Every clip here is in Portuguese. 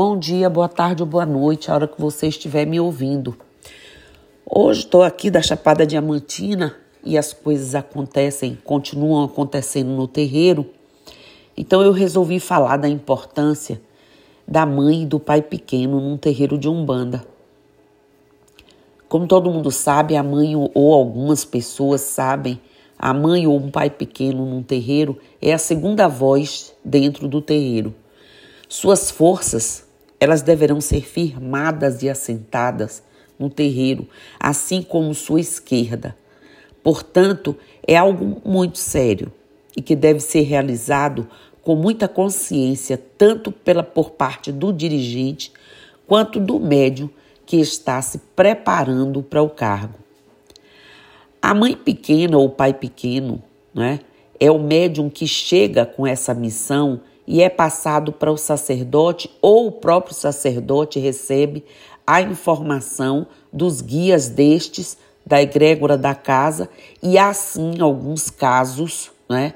Bom dia, boa tarde ou boa noite, a hora que você estiver me ouvindo. Hoje estou aqui da Chapada Diamantina e as coisas acontecem, continuam acontecendo no terreiro. Então eu resolvi falar da importância da mãe e do pai pequeno num terreiro de Umbanda. Como todo mundo sabe, a mãe ou algumas pessoas sabem, a mãe ou um pai pequeno num terreiro é a segunda voz dentro do terreiro. Suas forças, elas deverão ser firmadas e assentadas no terreiro, assim como sua esquerda. Portanto, é algo muito sério e que deve ser realizado com muita consciência, tanto pela por parte do dirigente quanto do médium que está se preparando para o cargo. A mãe pequena ou pai pequeno, né, é o médium que chega com essa missão e é passado para o sacerdote ou o próprio sacerdote recebe a informação dos guias destes da egrégora da casa e há sim alguns casos, né,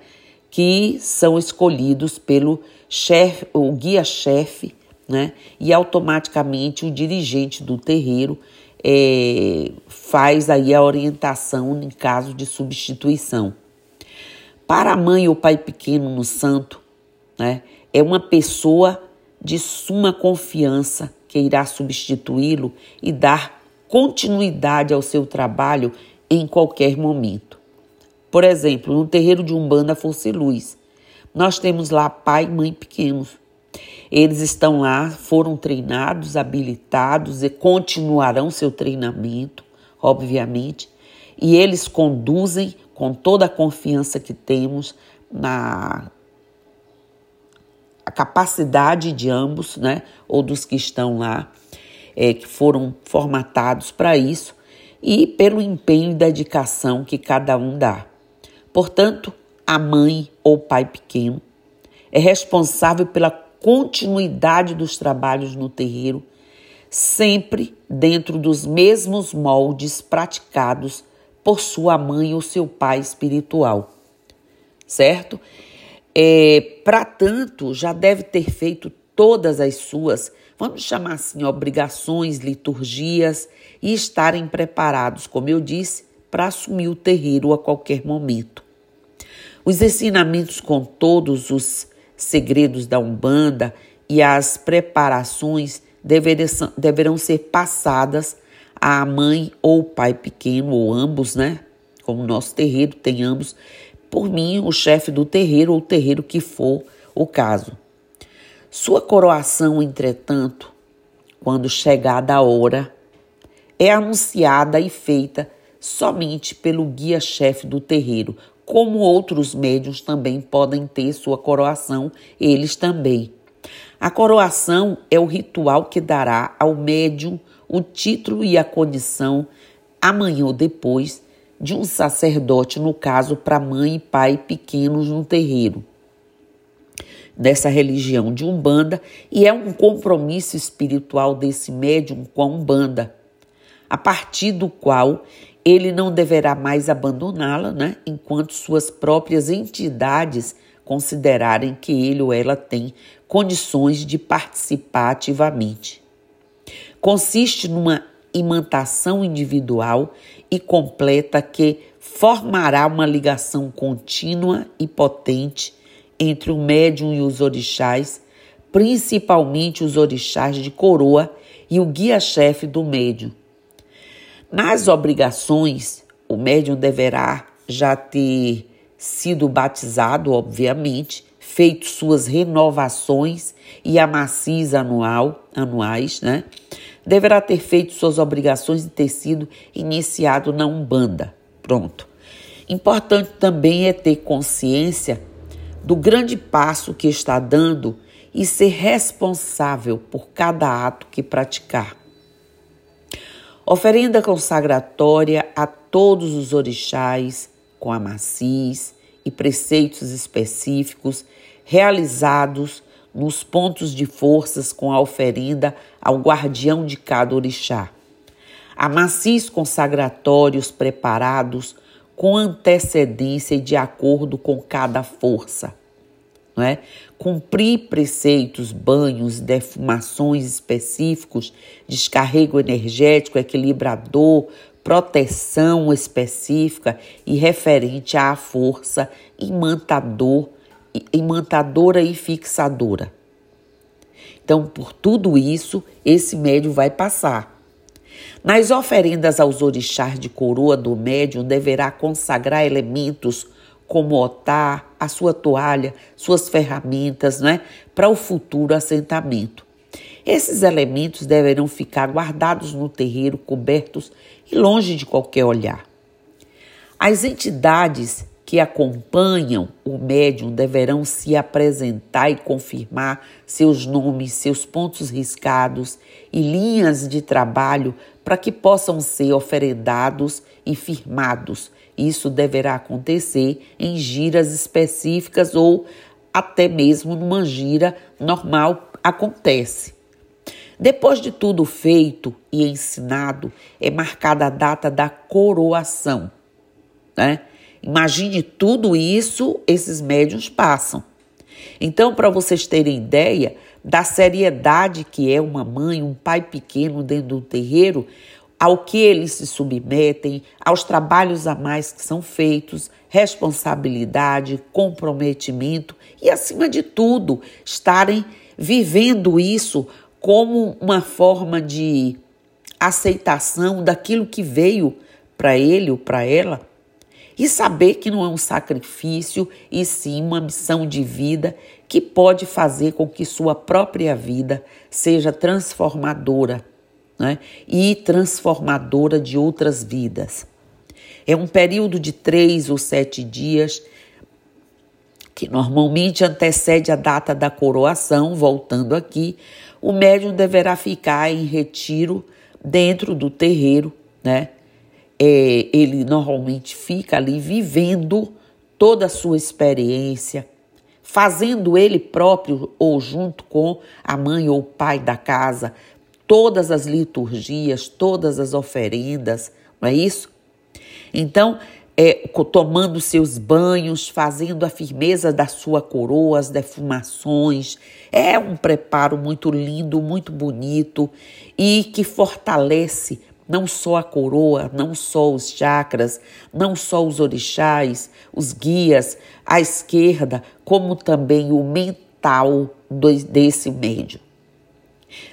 que são escolhidos pelo chefe, o guia-chefe, né, e automaticamente o dirigente do terreiro é, faz aí a orientação em caso de substituição. Para a mãe ou pai pequeno no santo, né? É uma pessoa de suma confiança que irá substituí-lo e dar continuidade ao seu trabalho em qualquer momento. Por exemplo, no terreiro de Umbanda Força Luz, nós temos lá pai e mãe pequenos. Eles estão lá, foram treinados, habilitados e continuarão seu treinamento, obviamente, e eles conduzem com toda a confiança que temos na a capacidade de ambos, né, ou dos que estão lá, é, que foram formatados para isso, e pelo empenho e dedicação que cada um dá. Portanto, a mãe ou pai pequeno é responsável pela continuidade dos trabalhos no terreiro, sempre dentro dos mesmos moldes praticados por sua mãe ou seu pai espiritual, certo? É, Para tanto, já deve ter feito todas as suas, vamos chamar assim, obrigações, liturgias e estarem preparados, como eu disse, para assumir o terreiro a qualquer momento. Os ensinamentos com todos os segredos da Umbanda e as preparações deverão ser passadas à mãe ou pai pequeno, ou ambos, né? Como nosso terreiro tem ambos, por mim, o chefe do terreiro ou terreiro que for o caso. Sua coroação, entretanto, quando chegada a hora, é anunciada e feita somente pelo guia-chefe do terreiro, como outros médios também podem ter sua coroação, eles também. A coroação é o ritual que dará ao médium o título e a condição, amanhã ou depois, de um sacerdote, no caso, para mãe e pai pequenos no terreiro dessa religião de Umbanda e é um compromisso espiritual desse médium com a Umbanda, a partir do qual ele não deverá mais abandoná-la, né, enquanto suas próprias entidades considerarem que ele ou ela tem condições de participar ativamente. Consiste numa imantação individual e completa que formará uma ligação contínua e potente entre o médium e os orixás, principalmente os orixás de coroa e o guia-chefe do médium. Nas obrigações, o médium deverá já ter sido batizado, obviamente, feito suas renovações e amacis anual, anuais, né? Deverá ter feito suas obrigações e ter sido iniciado na Umbanda. Pronto. Importante também é ter consciência do grande passo que está dando e ser responsável por cada ato que praticar. Oferenda consagratória a todos os orixás, com a macis e preceitos específicos realizados nos pontos de forças com a oferenda ao guardião de cada orixá. Há macis consagratórios preparados com antecedência e de acordo com cada força. não é? Cumprir preceitos, banhos, defumações específicos, descarrego energético, equilibrador, proteção específica e referente à força imantador, imantadora e fixadora. Então, por tudo isso, esse médium vai passar. Nas oferendas aos orixás de coroa do médium, deverá consagrar elementos como otar, a sua toalha, suas ferramentas, né, para o futuro assentamento. Esses elementos deverão ficar guardados no terreiro, cobertos e longe de qualquer olhar. As entidades que acompanham o médium deverão se apresentar e confirmar seus nomes, seus pontos riscados e linhas de trabalho para que possam ser oferendados e firmados. Isso deverá acontecer em giras específicas ou até mesmo numa gira normal acontece. Depois de tudo feito e ensinado, é marcada a data da coroação. Né? Imagine tudo isso, esses médiums passam. Então, para vocês terem ideia da seriedade que é uma mãe, um pai pequeno dentro do terreiro, ao que eles se submetem, aos trabalhos a mais que são feitos, responsabilidade, comprometimento e, acima de tudo, estarem vivendo isso como uma forma de aceitação daquilo que veio para ele ou para ela e saber que não é um sacrifício e sim uma missão de vida que pode fazer com que sua própria vida seja transformadora né? e transformadora de outras vidas. É um período de três ou sete dias que normalmente antecede a data da coroação, voltando aqui, o médium deverá ficar em retiro dentro do terreiro, né? É, ele normalmente fica ali vivendo toda a sua experiência, fazendo ele próprio ou junto com a mãe ou o pai da casa todas as liturgias, todas as oferendas, não é isso? Então, é, tomando seus banhos, fazendo a firmeza da sua coroa, as defumações. É um preparo muito lindo, muito bonito e que fortalece não só a coroa, não só os chakras, não só os orixás, os guias, a esquerda, como também o mental desse médium.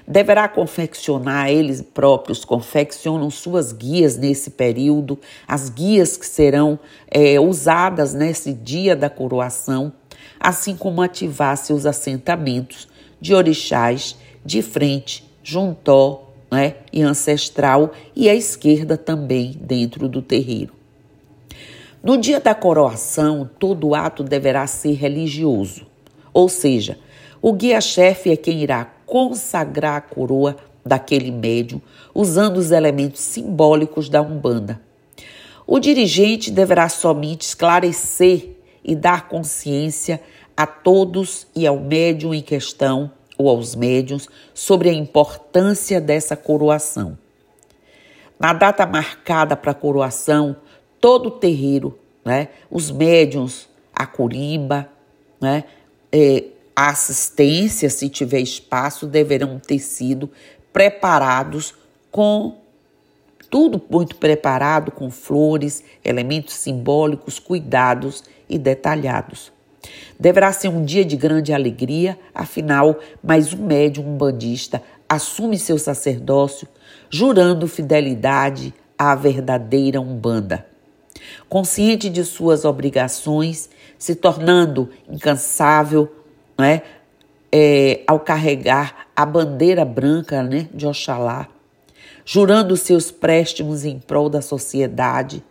Deverá confeccionar, eles próprios confeccionam suas guias nesse período, as guias que serão é, usadas nesse dia da coroação, assim como ativar seus assentamentos de orixás de frente, juntó né, e ancestral, e à esquerda também dentro do terreiro. No dia da coroação, todo ato deverá ser religioso, ou seja, o guia-chefe é quem irá consagrar a coroa daquele médium usando os elementos simbólicos da Umbanda. O dirigente deverá somente esclarecer e dar consciência a todos e ao médium em questão ou aos médiums sobre a importância dessa coroação. Na data marcada para a coroação, todo o terreiro, né, os médiums, a corimba, né, é, a assistência, se tiver espaço, deverão ter sido preparados com tudo muito preparado, com flores, elementos simbólicos, cuidados e detalhados. Deverá ser um dia de grande alegria, afinal, mais um médium umbandista assume seu sacerdócio, jurando fidelidade à verdadeira Umbanda. Consciente de suas obrigações, se tornando incansável, né, é, ao carregar a bandeira branca né, de Oxalá, jurando seus préstimos em prol da sociedade,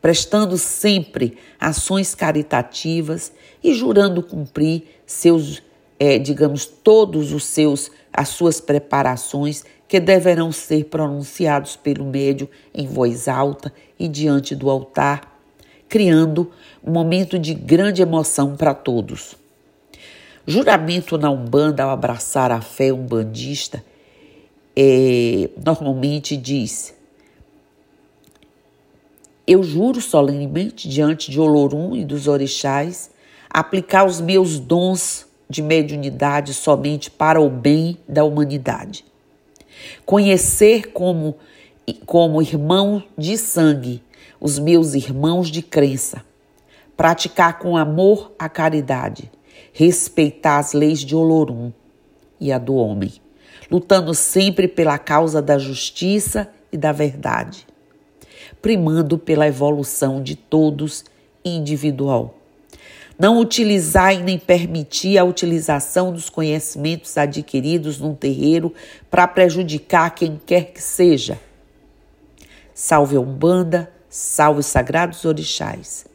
prestando sempre ações caritativas e jurando cumprir seus, é, digamos, todos os seus, as suas preparações que deverão ser pronunciados pelo médio em voz alta e diante do altar, criando um momento de grande emoção para todos. Juramento na Umbanda, ao abraçar a fé umbandista, é, normalmente diz: Eu juro solenemente diante de Olorum e dos orixás aplicar os meus dons de mediunidade somente para o bem da humanidade. Conhecer como, como irmão de sangue os meus irmãos de crença. Praticar com amor a caridade. Respeitar as leis de Olorum e a do homem. Lutando sempre pela causa da justiça e da verdade. Primando pela evolução de todos individual não utilizar e nem permitir a utilização dos conhecimentos adquiridos num terreiro para prejudicar quem quer que seja. Salve a Umbanda, salve os sagrados orixás.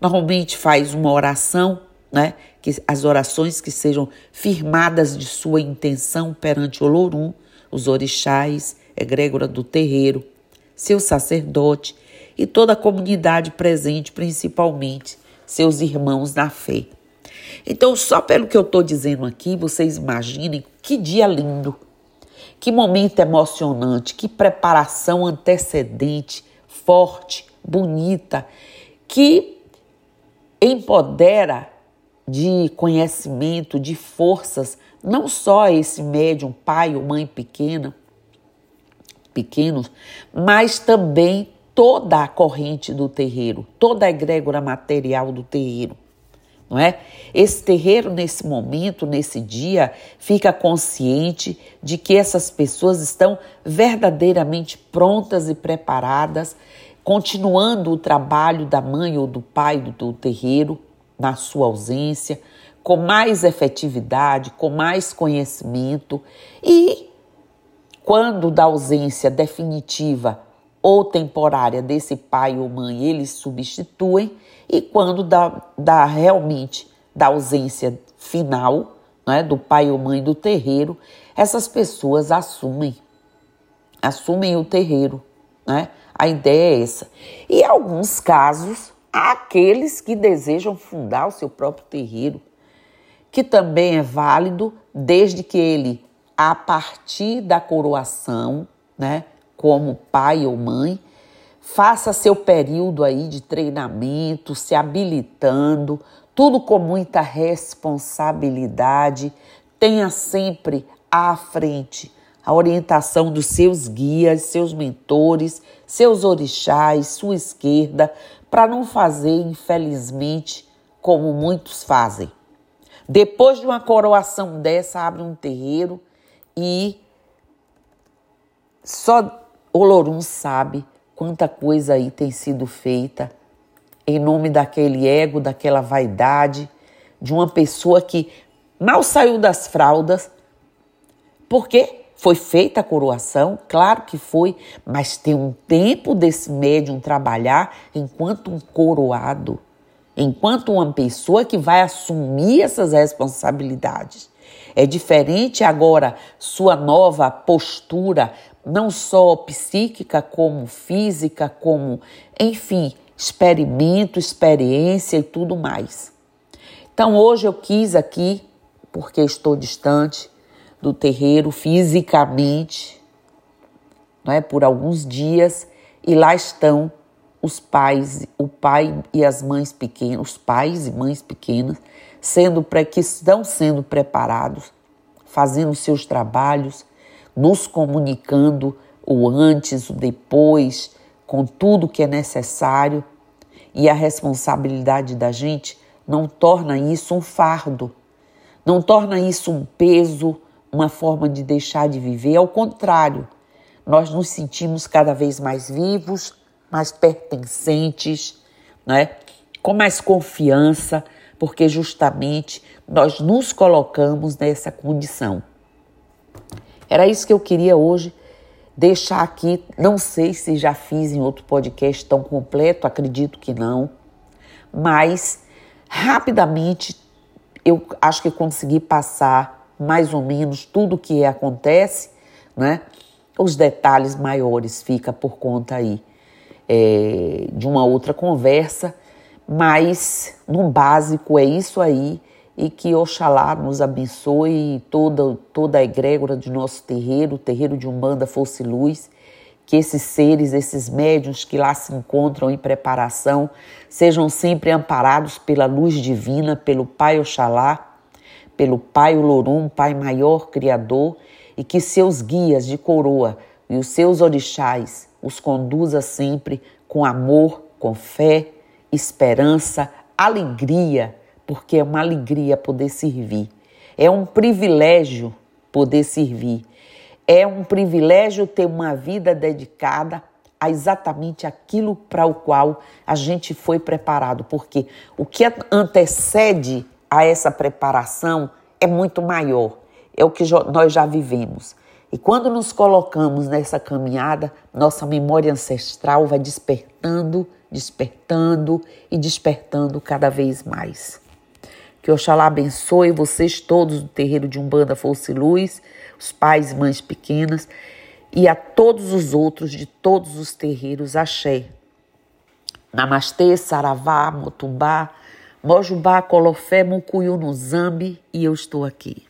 Normalmente faz uma oração, né? Que as orações que sejam firmadas de sua intenção perante Olorum, os orixás, egrégora do terreiro, seu sacerdote e toda a comunidade presente, principalmente seus irmãos na fé. Então, só pelo que eu estou dizendo aqui, vocês imaginem que dia lindo, que momento emocionante, que preparação antecedente, forte, bonita, que empodera de conhecimento, de forças, não só esse médium, pai ou mãe pequena, pequenos, mas também toda a corrente do terreiro, toda a egrégora material do terreiro. Não é? Esse terreiro, nesse momento, nesse dia, fica consciente de que essas pessoas estão verdadeiramente prontas e preparadas, continuando o trabalho da mãe ou do pai do, do terreiro, na sua ausência, com mais efetividade, com mais conhecimento e, quando da ausência definitiva ou temporária desse pai ou mãe, eles substituem, e quando dá, dá realmente da ausência final né, do pai ou mãe do terreiro, essas pessoas assumem, assumem o terreiro. Né? A ideia é essa. E em alguns casos, há aqueles que desejam fundar o seu próprio terreiro, que também é válido desde que ele, a partir da coroação, né, como pai ou mãe, faça seu período aí de treinamento, se habilitando, tudo com muita responsabilidade. Tenha sempre à frente a orientação dos seus guias, seus mentores, seus orixás, sua esquerda, para não fazer, infelizmente, como muitos fazem. Depois de uma coroação dessa, abre um terreiro e só Olorum sabe quanta coisa aí tem sido feita em nome daquele ego, daquela vaidade, de uma pessoa que mal saiu das fraldas, porque foi feita a coroação, claro que foi, mas tem um tempo desse médium trabalhar enquanto um coroado, enquanto uma pessoa que vai assumir essas responsabilidades. É diferente agora sua nova postura, não só psíquica, como física, como, enfim, experimento, experiência e tudo mais. Então hoje eu quis aqui, porque estou distante do terreiro fisicamente, não é, por alguns dias, e lá estão os pais, o pai e as mães pequenas, os pais e mães pequenas, sendo que estão sendo preparados, fazendo seus trabalhos, nos comunicando o antes, o depois, com tudo que é necessário. E a responsabilidade da gente não torna isso um fardo, não torna isso um peso, uma forma de deixar de viver. Ao contrário, nós nos sentimos cada vez mais vivos, mais pertencentes, né? com mais confiança, porque justamente nós nos colocamos nessa condição. Era isso que eu queria hoje deixar aqui. Não sei se já fiz em outro podcast tão completo, acredito que não, mas rapidamente eu acho que consegui passar mais ou menos tudo o que acontece, né? Os detalhes maiores fica por conta aí é, de uma outra conversa, mas no básico é isso aí. E que Oxalá nos abençoe toda, toda a egrégora de nosso terreiro, o terreiro de Umbanda Fosse Luz, que esses seres, esses médiuns que lá se encontram em preparação, sejam sempre amparados pela luz divina, pelo Pai Oxalá, pelo Pai Olorum, Pai Maior Criador, e que seus guias de coroa e os seus orixás os conduza sempre com amor, com fé, esperança, alegria, porque é uma alegria poder servir. É um privilégio poder servir. É um privilégio ter uma vida dedicada a exatamente aquilo para o qual a gente foi preparado, porque o que antecede a essa preparação é muito maior, é o que nós já vivemos. E quando nos colocamos nessa caminhada, nossa memória ancestral vai despertando, despertando e despertando cada vez mais. Que Oxalá abençoe vocês todos do terreiro de Umbanda Força e Luz, os pais e mães pequenas e a todos os outros de todos os terreiros Axé. Namastê, Saravá, Motumbá, Mojubá, Colofé, Mucuyu Zambi e eu estou aqui.